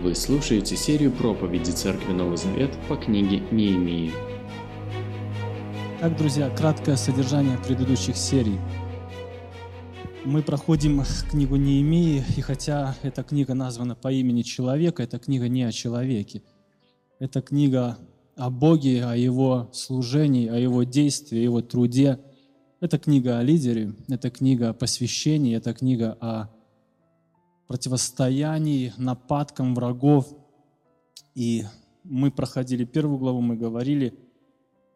Вы слушаете серию проповеди Церкви Новый Завет по книге Неемии. Так, друзья, краткое содержание предыдущих серий. Мы проходим книгу Неемии, и хотя эта книга названа по имени человека, эта книга не о человеке. Это книга о Боге, о Его служении, о Его действии, о Его труде. Это книга о лидере, это книга о посвящении, это книга о противостоянии, нападкам врагов. И мы проходили первую главу, мы говорили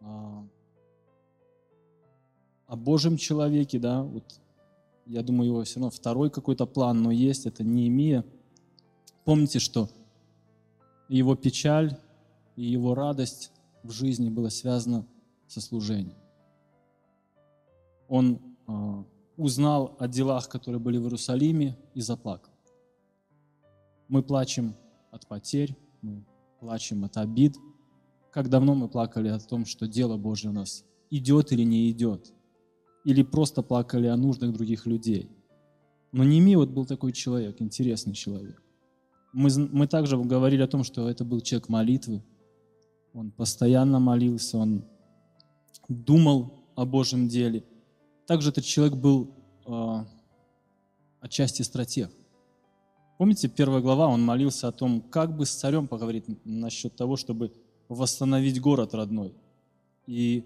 а, о Божьем человеке, да, вот я думаю, его все равно второй какой-то план, но есть, это Неемия. Помните, что его печаль и его радость в жизни была связана со служением. Он э, узнал о делах, которые были в Иерусалиме, и заплакал. Мы плачем от потерь, мы плачем от обид. Как давно мы плакали о том, что дело Божье у нас идет или не идет. Или просто плакали о нуждах других людей. Но Неми вот был такой человек, интересный человек. Мы, мы также говорили о том, что это был человек молитвы. Он постоянно молился, он думал о Божьем деле. Также этот человек был э, отчасти стратег. Помните, первая глава, он молился о том, как бы с царем поговорить насчет того, чтобы восстановить город родной. И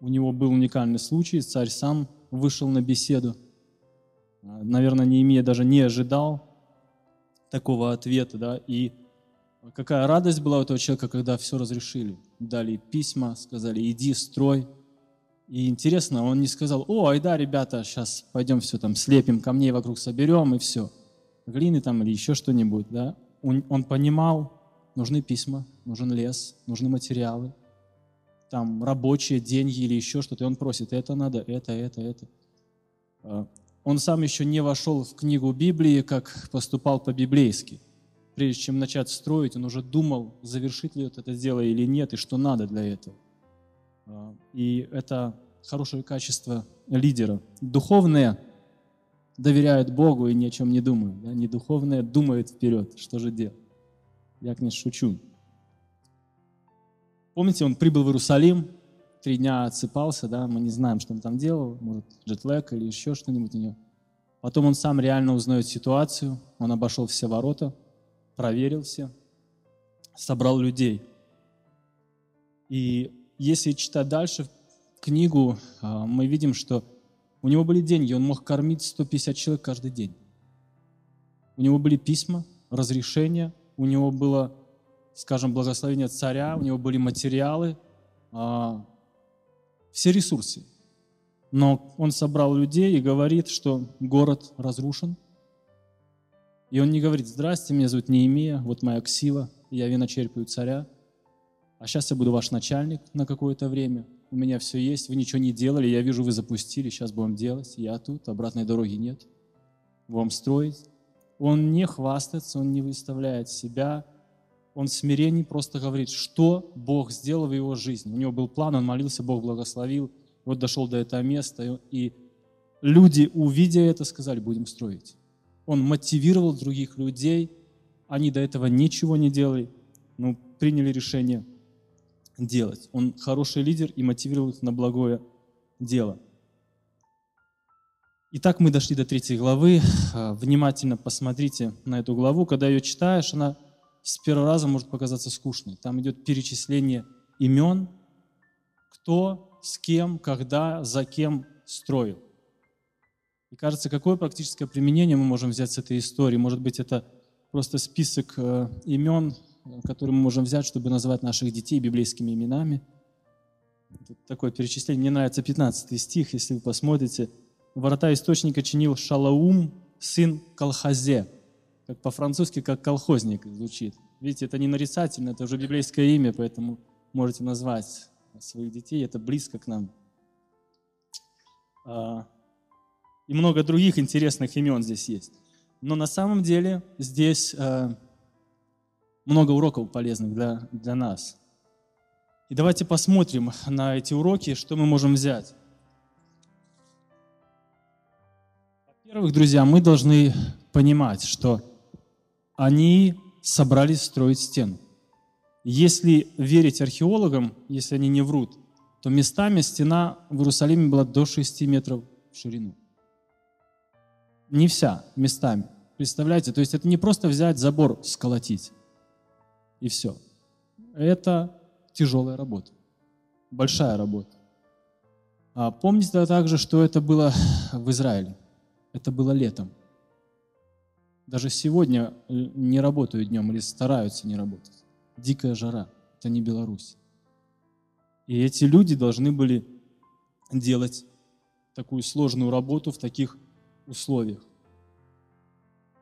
у него был уникальный случай, царь сам вышел на беседу. Наверное, Неемия даже не ожидал такого ответа, да, и какая радость была у этого человека, когда все разрешили. Дали письма, сказали, иди, строй. И интересно, он не сказал, о, айда, ребята, сейчас пойдем все там слепим камней вокруг соберем и все – глины там или еще что-нибудь, да, он, он понимал, нужны письма, нужен лес, нужны материалы, там рабочие, деньги или еще что-то, и он просит, это надо, это, это, это. А, он сам еще не вошел в книгу Библии, как поступал по-библейски. Прежде чем начать строить, он уже думал, завершить ли это дело или нет, и что надо для этого. А, и это хорошее качество лидера. Духовное – доверяют Богу и ни о чем не думают. Да? Не духовное думают вперед, что же делать. Я, конечно, шучу. Помните, он прибыл в Иерусалим, три дня отсыпался, да, мы не знаем, что он там делал, может, джетлэг или еще что-нибудь у него. Потом он сам реально узнает ситуацию, он обошел все ворота, проверил все, собрал людей. И если читать дальше книгу, а, мы видим, что у него были деньги, он мог кормить 150 человек каждый день. У него были письма, разрешения, у него было, скажем, благословение царя, у него были материалы, а, все ресурсы. Но он собрал людей и говорит, что город разрушен. И он не говорит, здрасте, меня зовут Неемия, вот моя ксива, я виночерпию царя, а сейчас я буду ваш начальник на какое-то время у меня все есть, вы ничего не делали, я вижу, вы запустили, сейчас будем делать, я тут, обратной дороги нет. Будем строить. Он не хвастается, он не выставляет себя, он в смирении просто говорит, что Бог сделал в его жизни. У него был план, он молился, Бог благословил, вот дошел до этого места, и люди, увидя это, сказали, будем строить. Он мотивировал других людей, они до этого ничего не делали, но приняли решение – делать. Он хороший лидер и мотивирует на благое дело. Итак, мы дошли до третьей главы. А, внимательно посмотрите на эту главу. Когда ее читаешь, она с первого раза может показаться скучной. Там идет перечисление имен, кто, с кем, когда, за кем строил. И кажется, какое практическое применение мы можем взять с этой истории? Может быть, это просто список э, имен, который мы можем взять, чтобы называть наших детей библейскими именами. Тут такое перечисление. Мне нравится 15 стих, если вы посмотрите. Ворота источника чинил Шалаум, сын Колхазе. Как по-французски, как колхозник звучит. Видите, это не нарицательно, это уже библейское имя, поэтому можете назвать своих детей, это близко к нам. А, и много других интересных имен здесь есть. Но на самом деле здесь а, много уроков полезных для, для нас. И давайте посмотрим на эти уроки, что мы можем взять. Во-первых, друзья, мы должны понимать, что они собрались строить стену. Если верить археологам, если они не врут, то местами стена в Иерусалиме была до 6 метров в ширину. Не вся, местами. Представляете? То есть это не просто взять забор, сколотить, и все. Это тяжелая работа, большая работа. А помните также, что это было в Израиле. Это было летом. Даже сегодня э, не работают днем или стараются не работать. Дикая жара. Это не Беларусь. И эти люди должны были делать такую сложную работу в таких условиях.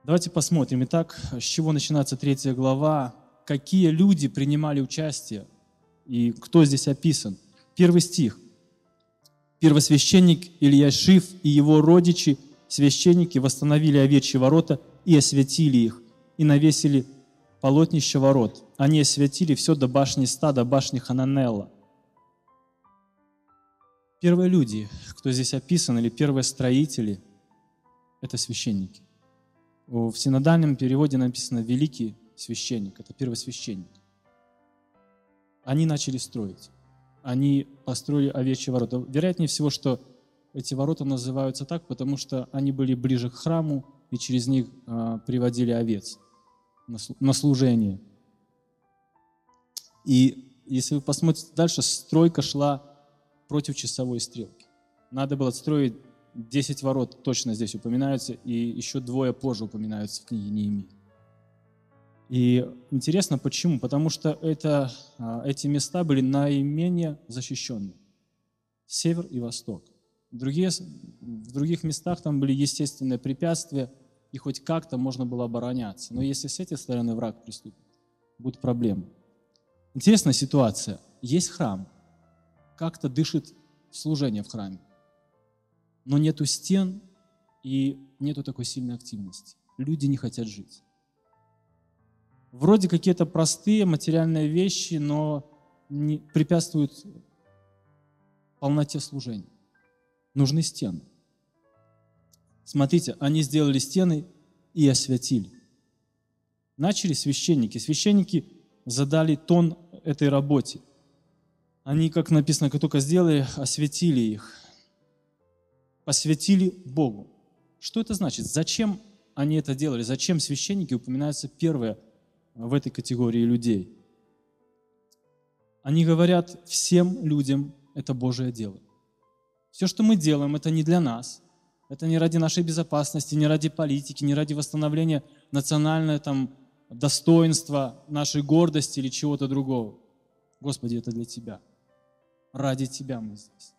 Давайте посмотрим. Итак, с чего начинается третья глава? Какие люди принимали участие и кто здесь описан? Первый стих. Первосвященник Илья Шиф и его родичи, священники, восстановили овечьи ворота и осветили их, и навесили полотнище ворот. Они осветили все до башни стада, башни Хананелла. Первые люди, кто здесь описан, или первые строители, это священники. В синодальном переводе написано «великий священник», это первосвященник. Они начали строить. Они построили овечьи ворота. Вероятнее всего, что эти ворота называются так, потому что они были ближе к храму, и через них э, приводили овец на служение. И если вы посмотрите дальше, стройка шла против часовой стрелки. Надо было строить 10 ворот, точно здесь упоминаются, и еще двое позже упоминаются в книге Неемии. И интересно, почему? Потому что это, а, эти места были наименее защищенные. Север и восток. Другие, в других местах там были естественные препятствия, и хоть как-то можно было обороняться. Но если с этой стороны враг приступит, будут проблемы. Интересная ситуация. Есть храм, как-то дышит служение в храме, но нету стен и нету такой сильной активности. Люди не хотят жить. Вроде какие-то простые материальные вещи, но не препятствуют полноте служения. Нужны стены. Смотрите, они сделали стены и осветили. Начали священники. Священники задали тон этой работе. Они, как написано, как только сделали, осветили их. Посвятили Богу. Что это значит? Зачем они это делали? Зачем священники упоминаются первые в этой категории людей. Они говорят всем людям, это Божие дело. Все, что мы делаем, это не для нас, это не ради нашей безопасности, не ради политики, не ради восстановления национального там, достоинства, нашей гордости или чего-то другого. Господи, это для Тебя. Ради Тебя мы здесь.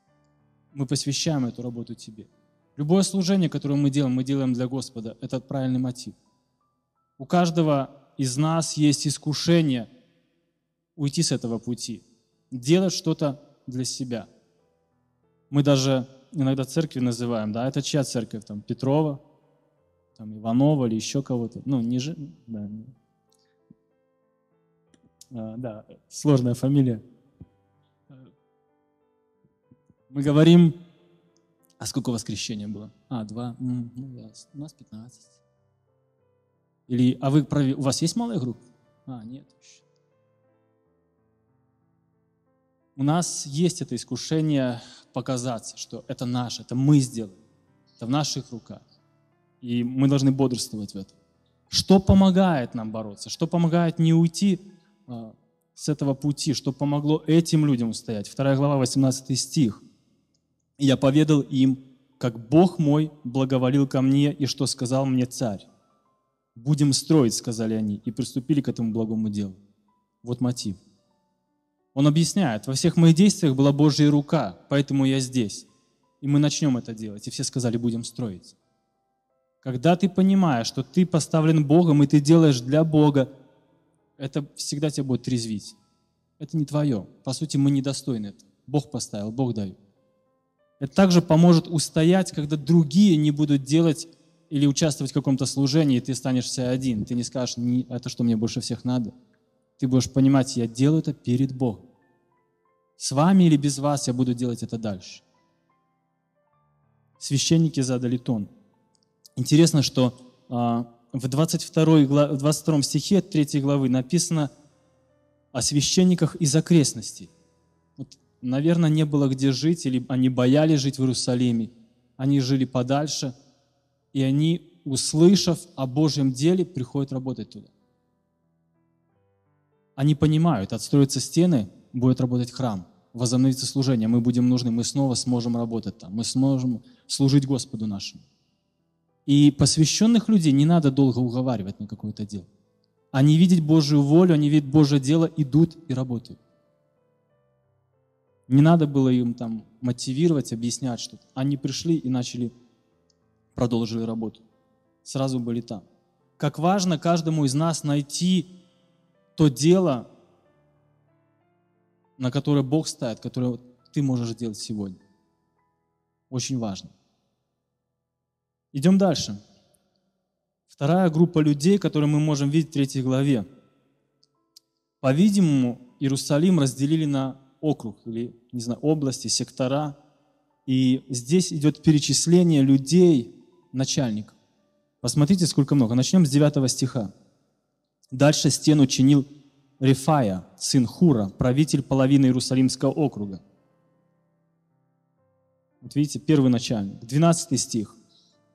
Мы посвящаем эту работу Тебе. Любое служение, которое мы делаем, мы делаем для Господа. Это правильный мотив. У каждого из нас есть искушение уйти с этого пути, делать что-то для себя. Мы даже иногда церкви называем, да, это чья церковь, там, Петрова, там, Иванова или еще кого-то, ну, ниже, да, а, да, сложная фамилия. Мы говорим, а сколько воскрещения было? А, два, ну, у нас 15. Или, а вы, у вас есть малая группа? А, нет еще. У нас есть это искушение показаться, что это наше, это мы сделали, это в наших руках. И мы должны бодрствовать в этом. Что помогает нам бороться? Что помогает не уйти а, с этого пути? Что помогло этим людям устоять? Вторая глава, 18 стих. «Я поведал им, как Бог мой благоволил ко мне, и что сказал мне царь. «Будем строить», — сказали они, и приступили к этому благому делу. Вот мотив. Он объясняет, во всех моих действиях была Божья рука, поэтому я здесь. И мы начнем это делать. И все сказали, будем строить. Когда ты понимаешь, что ты поставлен Богом, и ты делаешь для Бога, это всегда тебя будет трезвить. Это не твое. По сути, мы недостойны этого. Бог поставил, Бог дает. Это также поможет устоять, когда другие не будут делать или участвовать в каком-то служении, и ты станешься один. Ты не скажешь, не, это что мне больше всех надо. Ты будешь понимать, я делаю это перед Богом. С вами или без вас я буду делать это дальше. Священники задали тон. Интересно, что а, в 22, гла- в 22 стихе 3 главы написано о священниках из окрестностей. Вот, наверное, не было где жить, или они боялись жить в Иерусалиме. Они жили подальше, и они, услышав о Божьем деле, приходят работать туда. Они понимают, отстроятся стены, будет работать храм, возобновится служение, мы будем нужны, мы снова сможем работать там, мы сможем служить Господу нашему. И посвященных людей не надо долго уговаривать на какое-то дело. Они видят Божью волю, они видят Божье дело, идут и работают. Не надо было им там мотивировать, объяснять что-то. Они пришли и начали, продолжили работу. Сразу были там. Как важно каждому из нас найти то дело, на которое Бог ставит, которое ты можешь делать сегодня. Очень важно. Идем дальше. Вторая группа людей, которую мы можем видеть в третьей главе. По-видимому, Иерусалим разделили на округ или, не знаю, области, сектора. И здесь идет перечисление людей, начальников. Посмотрите, сколько много. Начнем с 9 стиха. Дальше стену чинил Рифая, сын Хура, правитель половины Иерусалимского округа. Вот видите, первый начальник. 12 стих.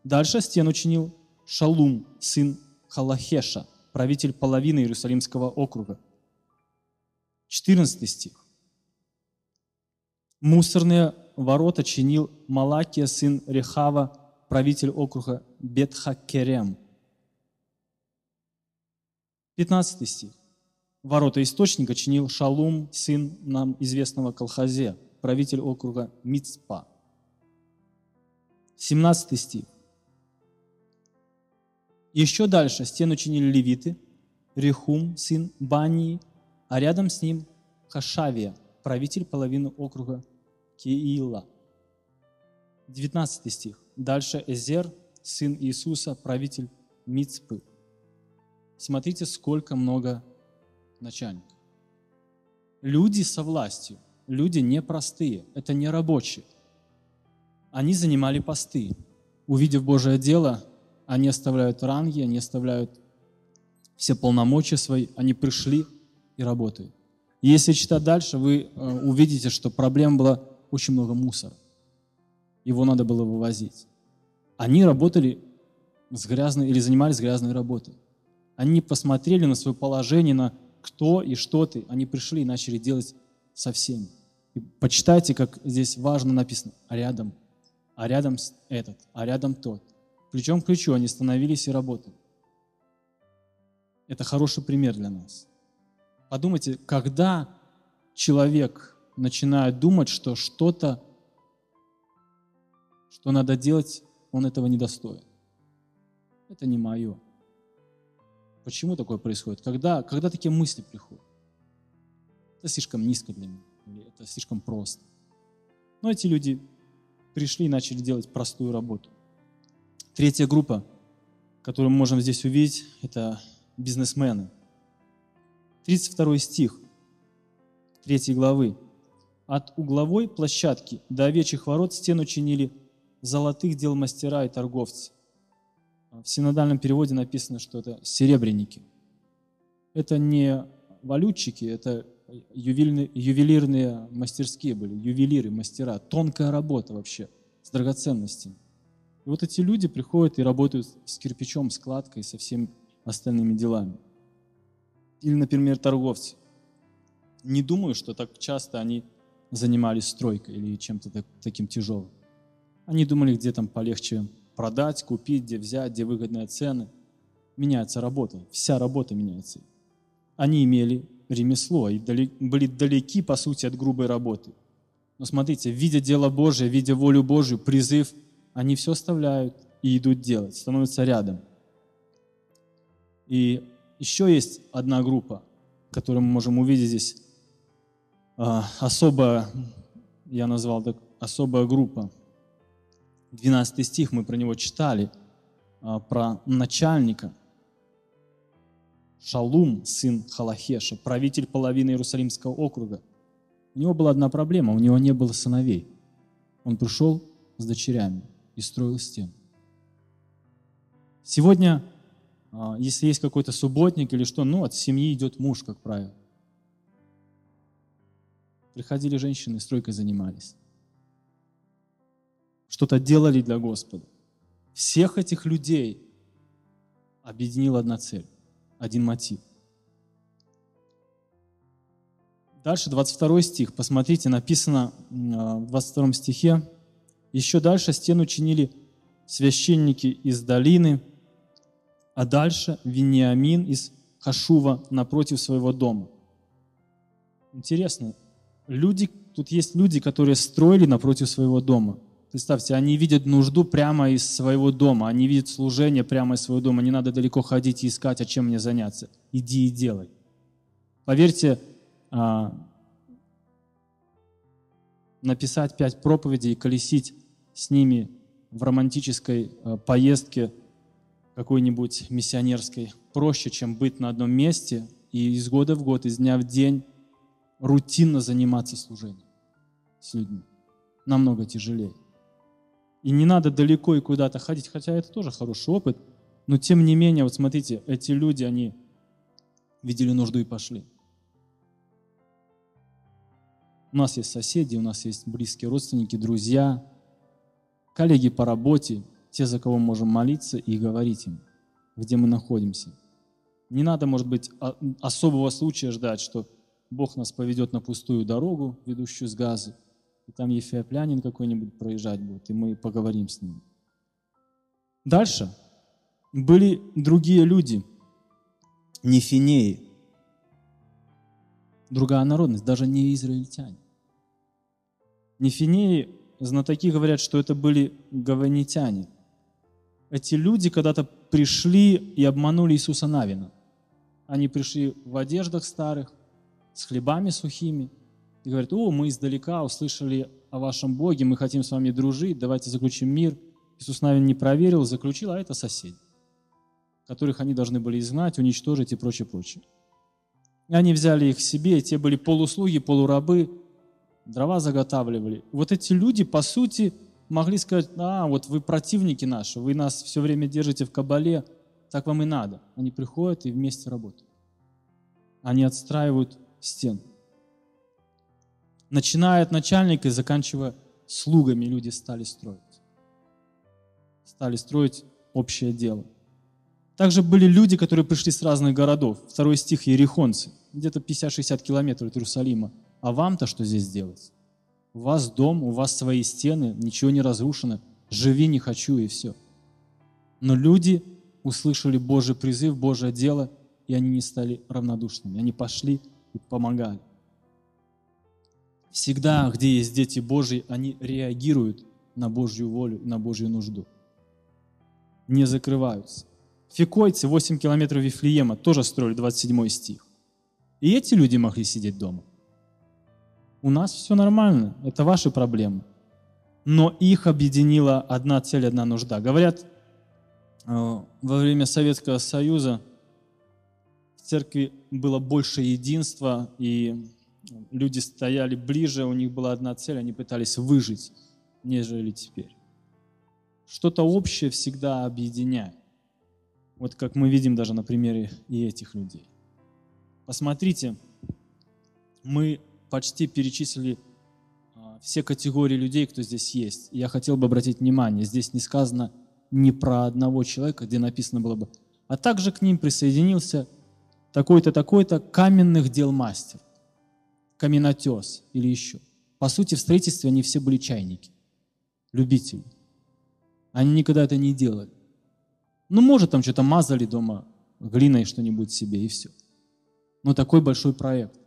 Дальше стену чинил Шалум, сын Халахеша, правитель половины Иерусалимского округа. 14 стих. Мусорные ворота чинил Малакия, сын Рехава, правитель округа Бетхакерем. 15 стих. Ворота источника чинил Шалум, сын нам известного Колхазе, правитель округа Мицпа. 17 стих. Еще дальше стену чинили левиты, Рехум, сын Бании, а рядом с ним Хашавия, правитель половины округа Киила. 19 стих. Дальше Эзер, сын Иисуса, правитель Мицпы. Смотрите, сколько много начальников. Люди со властью, люди непростые, это не рабочие. Они занимали посты. Увидев Божие дело, они оставляют ранги, они оставляют все полномочия свои, они пришли и работают. Если читать дальше, вы э, увидите, что проблем было очень много мусора. Его надо было вывозить. Они работали с грязной или занимались грязной работой. Они посмотрели на свое положение, на кто и что ты. Они пришли и начали делать со всеми. И почитайте, как здесь важно написано. А рядом, а рядом этот, а рядом тот. Плечом к плечу они становились и работали. Это хороший пример для нас. Подумайте, когда человек начинает думать, что что-то, что надо делать, он этого не достоин. Это не мое. Почему такое происходит? Когда, когда такие мысли приходят? Это слишком низко для меня, это слишком просто. Но эти люди пришли и начали делать простую работу. Третья группа, которую мы можем здесь увидеть, это бизнесмены. 32 стих 3 главы. От угловой площадки до овечьих ворот стену чинили золотых дел мастера и торговцы. В синодальном переводе написано, что это серебряники. Это не валютчики, это ювелирные, ювелирные мастерские были, ювелиры, мастера. Тонкая работа вообще с драгоценностями. И вот эти люди приходят и работают с кирпичом, с кладкой, со всеми остальными делами. Или, например, торговцы. Не думаю, что так часто они занимались стройкой или чем-то таким тяжелым. Они думали, где там полегче продать, купить, где взять, где выгодные цены. Меняется работа, вся работа меняется. Они имели ремесло и были далеки, по сути, от грубой работы. Но смотрите, видя дело Божие, видя волю Божию, призыв, они все оставляют и идут делать, становятся рядом. И еще есть одна группа, которую мы можем увидеть здесь. А, особая, я назвал так, особая группа. 12 стих, мы про него читали, а, про начальника. Шалум, сын Халахеша, правитель половины Иерусалимского округа. У него была одна проблема, у него не было сыновей. Он пришел с дочерями и строил стену. Сегодня а, если есть какой-то субботник или что, ну, от семьи идет муж, как правило. Приходили женщины, стройкой занимались. Что-то делали для Господа. Всех этих людей объединила одна цель, один мотив. Дальше 22 стих. Посмотрите, написано а, в 22 стихе. Еще дальше стену чинили священники из долины, а дальше Вениамин из Хашува напротив своего дома. Интересно, люди, тут есть люди, которые строили напротив своего дома. Представьте, они видят нужду прямо из своего дома, они видят служение прямо из своего дома. Не надо далеко ходить и искать, а чем мне заняться. Иди и делай. Поверьте, а, написать пять проповедей и колесить с ними в романтической а, поездке какой-нибудь миссионерской проще, чем быть на одном месте и из года в год, из дня в день рутинно заниматься служением с людьми. Намного тяжелее. И не надо далеко и куда-то ходить, хотя это тоже хороший опыт, но тем не менее, вот смотрите, эти люди, они видели нужду и пошли. У нас есть соседи, у нас есть близкие родственники, друзья, коллеги по работе, те, за кого мы можем молиться и говорить им, где мы находимся. Не надо, может быть, особого случая ждать, что Бог нас поведет на пустую дорогу, ведущую с газа, и там ефиоплянин какой-нибудь проезжать будет, и мы поговорим с ним. Дальше были другие люди, не финеи, другая народность, даже не израильтяне. Нефинеи, знатоки говорят, что это были гаванитяне. Эти люди когда-то пришли и обманули Иисуса Навина. Они пришли в одеждах старых, с хлебами сухими, и говорят, о, мы издалека услышали о вашем Боге, мы хотим с вами дружить, давайте заключим мир. Иисус Навин не проверил, заключил, а это соседи, которых они должны были изгнать, уничтожить и прочее, прочее. И они взяли их себе, те были полуслуги, полурабы, дрова заготавливали. Вот эти люди, по сути, могли сказать, а, вот вы противники наши, вы нас все время держите в кабале, так вам и надо. Они приходят и вместе работают. Они отстраивают стену. Начиная от начальника и заканчивая слугами, люди стали строить. Стали строить общее дело. Также были люди, которые пришли с разных городов. Второй стих – ерехонцы где-то 50-60 километров от Иерусалима. А вам-то что здесь делать? У вас дом, у вас свои стены, ничего не разрушено. Живи не хочу и все. Но люди услышали Божий призыв, Божье дело, и они не стали равнодушными. Они пошли и помогали. Всегда, где есть дети Божьи, они реагируют на Божью волю, на Божью нужду. Не закрываются. Фикойцы 8 километров Вифлеема тоже строили 27 стих. И эти люди могли сидеть дома. У нас все нормально, это ваши проблемы. Но их объединила одна цель, одна нужда. Говорят, э, во время Советского Союза в церкви было больше единства, и люди стояли ближе, у них была одна цель, они пытались выжить, нежели теперь. Что-то общее всегда объединяет. Вот как мы видим даже на примере и этих людей. Посмотрите, мы почти перечислили а, все категории людей, кто здесь есть. я хотел бы обратить внимание, здесь не сказано не про одного человека, где написано было бы, а также к ним присоединился такой-то, такой-то каменных дел мастер, каменотес или еще. По сути, в строительстве они все были чайники, любители. Они никогда это не делали. Ну, может, там что-то мазали дома глиной что-нибудь себе и все но такой большой проект.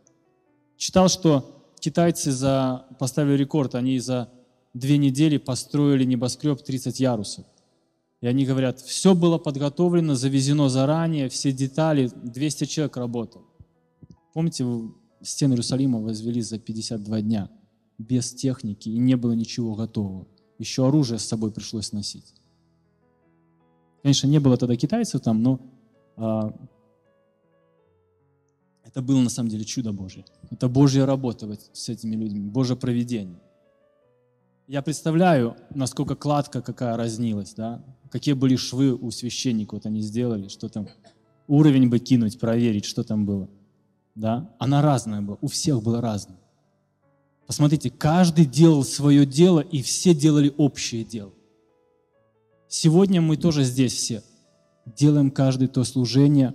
Читал, что китайцы за, поставили рекорд, они за две недели построили небоскреб 30 ярусов. И они говорят, все было подготовлено, завезено заранее, все детали, 200 человек работал. Помните, стены Иерусалима возвели за 52 дня, без техники, и не было ничего готового. Еще оружие с собой пришлось носить. Конечно, не было тогда китайцев там, но а, это было на самом деле чудо Божье. Это Божья работа с этими людьми, Божье проведение. Я представляю, насколько кладка какая разнилась, да? какие были швы у священника, вот они сделали, что там, уровень бы кинуть, проверить, что там было. Да? Она разная была, у всех было разное. Посмотрите, каждый делал свое дело, и все делали общее дело. Сегодня мы тоже здесь все делаем каждый то служение,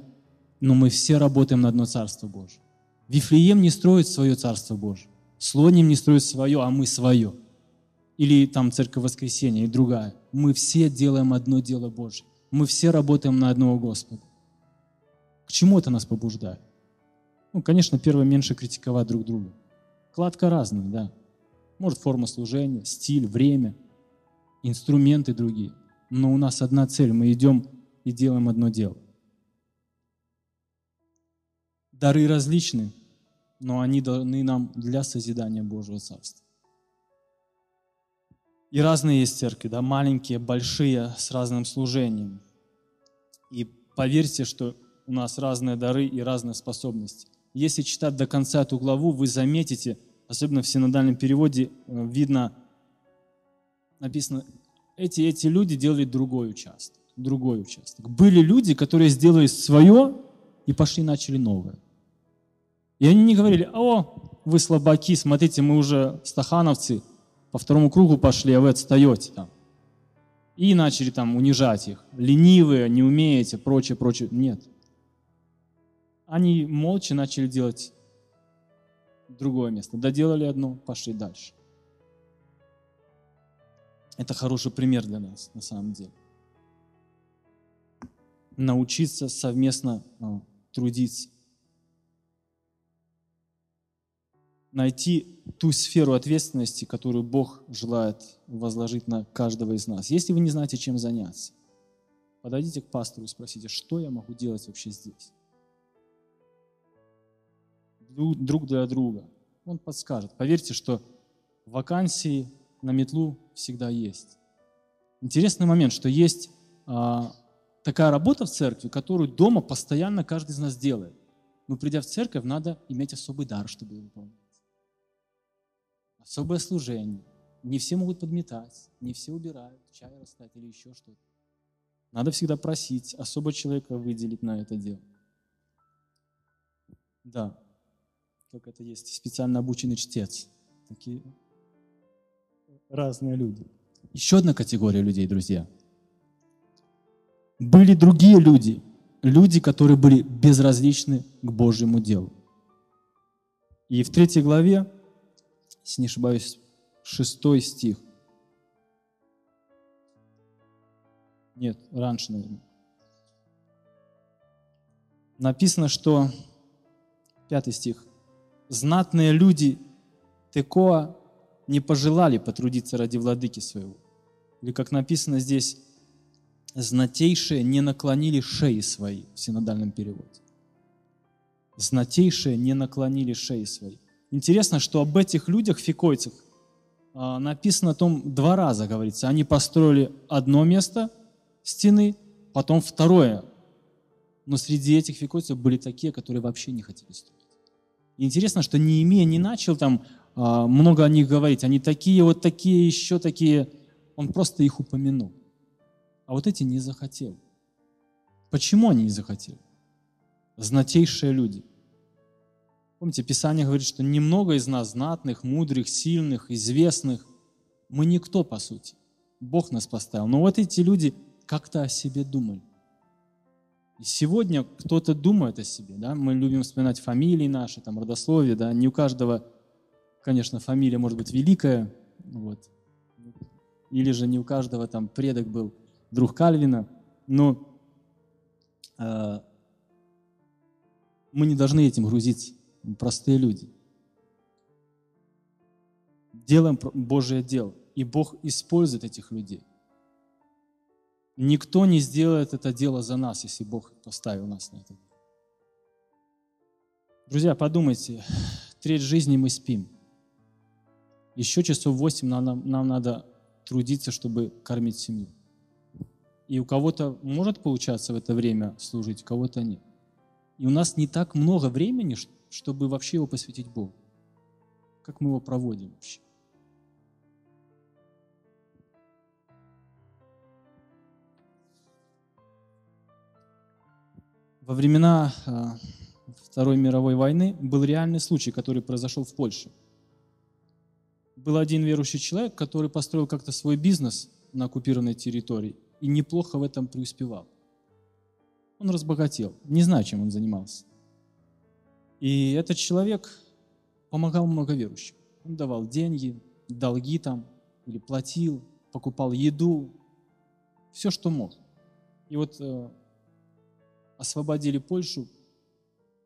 но мы все работаем на одно Царство Божие. Вифлеем не строит свое Царство Божие. Слоним не строит свое, а мы свое. Или там Церковь Воскресения и другая. Мы все делаем одно дело Божье. Мы все работаем на одного Господа. К чему это нас побуждает? Ну, конечно, первое, меньше критиковать друг друга. Кладка разная, да. Может, форма служения, стиль, время, инструменты другие. Но у нас одна цель. Мы идем и делаем одно дело. Дары различны, но они даны нам для созидания Божьего Царства. И разные есть церкви, да, маленькие, большие, с разным служением. И поверьте, что у нас разные дары и разные способности. Если читать до конца эту главу, вы заметите, особенно в синодальном переводе, э, видно, написано, эти, эти люди делали другой участок, другой участок. Были люди, которые сделали свое и пошли начали новое. И они не говорили, о, вы слабаки, смотрите, мы уже стахановцы, по второму кругу пошли, а вы отстаете там. И начали там унижать их. Ленивые, не умеете, прочее, прочее. Нет. Они молча начали делать другое место. Доделали одно, пошли дальше. Это хороший пример для нас, на самом деле. Научиться совместно а, трудиться. найти ту сферу ответственности, которую Бог желает возложить на каждого из нас. Если вы не знаете, чем заняться, подойдите к пастору и спросите, что я могу делать вообще здесь? Друг для друга. Он подскажет. Поверьте, что вакансии на метлу всегда есть. Интересный момент, что есть а, такая работа в церкви, которую дома постоянно каждый из нас делает. Но придя в церковь, надо иметь особый дар, чтобы ее выполнять особое служение. Не все могут подметать, не все убирают, чай расстать или еще что-то. Надо всегда просить, особо человека выделить на это дело. Да, как это есть, специально обученный чтец. Такие разные люди. Еще одна категория людей, друзья. Были другие люди, люди, которые были безразличны к Божьему делу. И в третьей главе если не ошибаюсь, шестой стих. Нет, раньше, наверное. Написано, что, пятый стих, «Знатные люди Текоа не пожелали потрудиться ради владыки своего». Или, как написано здесь, «Знатейшие не наклонили шеи свои» в синодальном переводе. «Знатейшие не наклонили шеи свои». Интересно, что об этих людях, фикойцах, а, написано о том два раза, говорится. Они построили одно место стены, потом второе. Но среди этих фикойцев были такие, которые вообще не хотели строить. Интересно, что Неемия не начал там а, много о них говорить. Они такие, вот такие, еще такие. Он просто их упомянул. А вот эти не захотели. Почему они не захотели? Знатейшие люди – Помните, Писание говорит, что немного из нас знатных, мудрых, сильных, известных. Мы никто, по сути. Бог нас поставил. Но вот эти люди как-то о себе думали. Сегодня кто-то думает о себе. Да? Мы любим вспоминать фамилии наши, там, родословие. Да? Не у каждого, конечно, фамилия может быть великая. Вот. Или же не у каждого там предок был друг Кальвина. Но э, мы не должны этим грузиться простые люди. Делаем Божье дело, и Бог использует этих людей. Никто не сделает это дело за нас, если Бог поставил нас на это. Друзья, подумайте, треть жизни мы спим. Еще часов восемь нам, нам надо трудиться, чтобы кормить семью. И у кого-то может получаться в это время служить, у кого-то нет. И у нас не так много времени, чтобы вообще его посвятить Богу? Как мы его проводим вообще? Во времена а, Второй мировой войны был реальный случай, который произошел в Польше. Был один верующий человек, который построил как-то свой бизнес на оккупированной территории и неплохо в этом преуспевал. Он разбогател, не знаю, чем он занимался. И этот человек помогал много верующим. Он давал деньги, долги там, или платил, покупал еду, все, что мог. И вот э, освободили Польшу,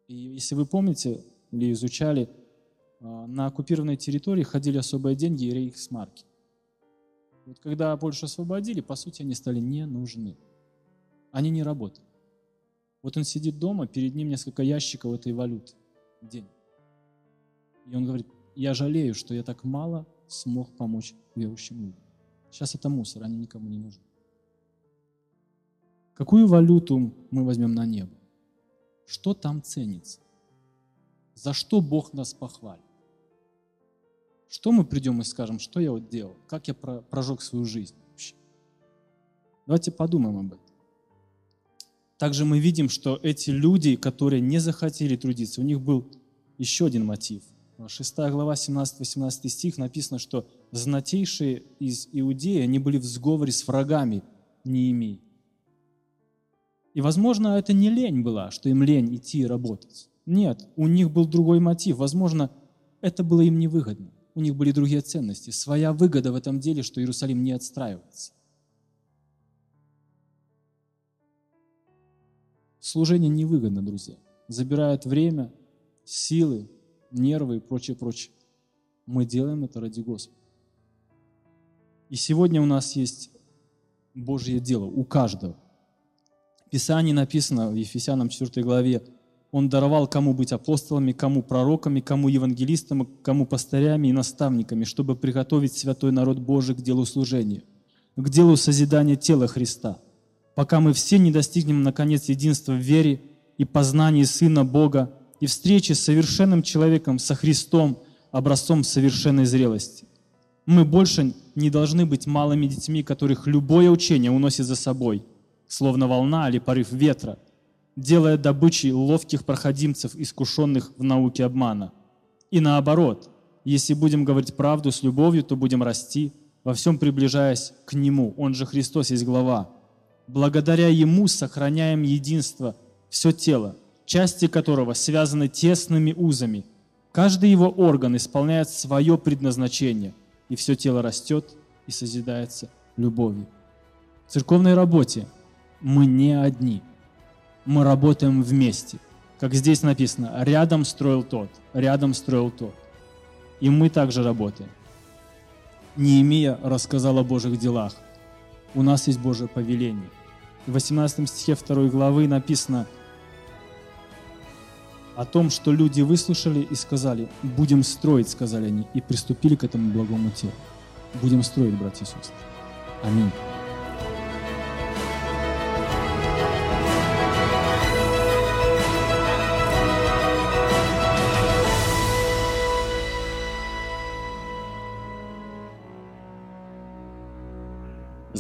и если вы помните или изучали, э, на оккупированной территории ходили особые деньги и рейхсмарки. Вот когда Польшу освободили, по сути, они стали не нужны. Они не работали. Вот он сидит дома, перед ним несколько ящиков этой валюты в день. И он говорит, я жалею, что я так мало смог помочь верующим людям. Сейчас это мусор, они никому не нужны. Какую валюту мы возьмем на небо? Что там ценится? За что Бог нас похвалит? Что мы придем и скажем, что я вот делал, как я прожег свою жизнь вообще? Давайте подумаем об этом. Также мы видим, что эти люди, которые не захотели трудиться, у них был еще один мотив. 6 глава, 17-18 стих написано, что знатейшие из Иудеи, они были в сговоре с врагами Неемии. И, возможно, это не лень была, что им лень идти и работать. Нет, у них был другой мотив. Возможно, это было им невыгодно. У них были другие ценности. Своя выгода в этом деле, что Иерусалим не отстраивается. Служение невыгодно, друзья. Забирает время, силы, нервы и прочее, прочее. Мы делаем это ради Господа. И сегодня у нас есть Божье дело, у каждого. Писании написано в Ефесянам 4 главе, Он даровал кому быть апостолами, кому пророками, кому евангелистами, кому пастырями и наставниками, чтобы приготовить святой народ Божий к делу служения, к делу созидания тела Христа, пока мы все не достигнем, наконец, единства в вере и познании Сына Бога, и встречи с совершенным человеком, со Христом, образцом совершенной зрелости. Мы больше не должны быть малыми детьми, которых любое учение уносит за собой, словно волна или порыв ветра, делая добычей ловких проходимцев, искушенных в науке обмана. И наоборот, если будем говорить правду с любовью, то будем расти, во всем приближаясь к Нему. Он же Христос есть глава. Благодаря Ему сохраняем единство, все тело, части которого связаны тесными узами. Каждый его орган исполняет свое предназначение, и все тело растет и созидается любовью. В церковной работе мы не одни. Мы работаем вместе. Как здесь написано, рядом строил тот, рядом строил тот. И мы также работаем. Неемия рассказал о Божьих делах. У нас есть Божье повеление. В 18 стихе 2 главы написано – о том, что люди выслушали и сказали, будем строить, сказали они, и приступили к этому благому телу. Будем строить, братья и сестры. Аминь.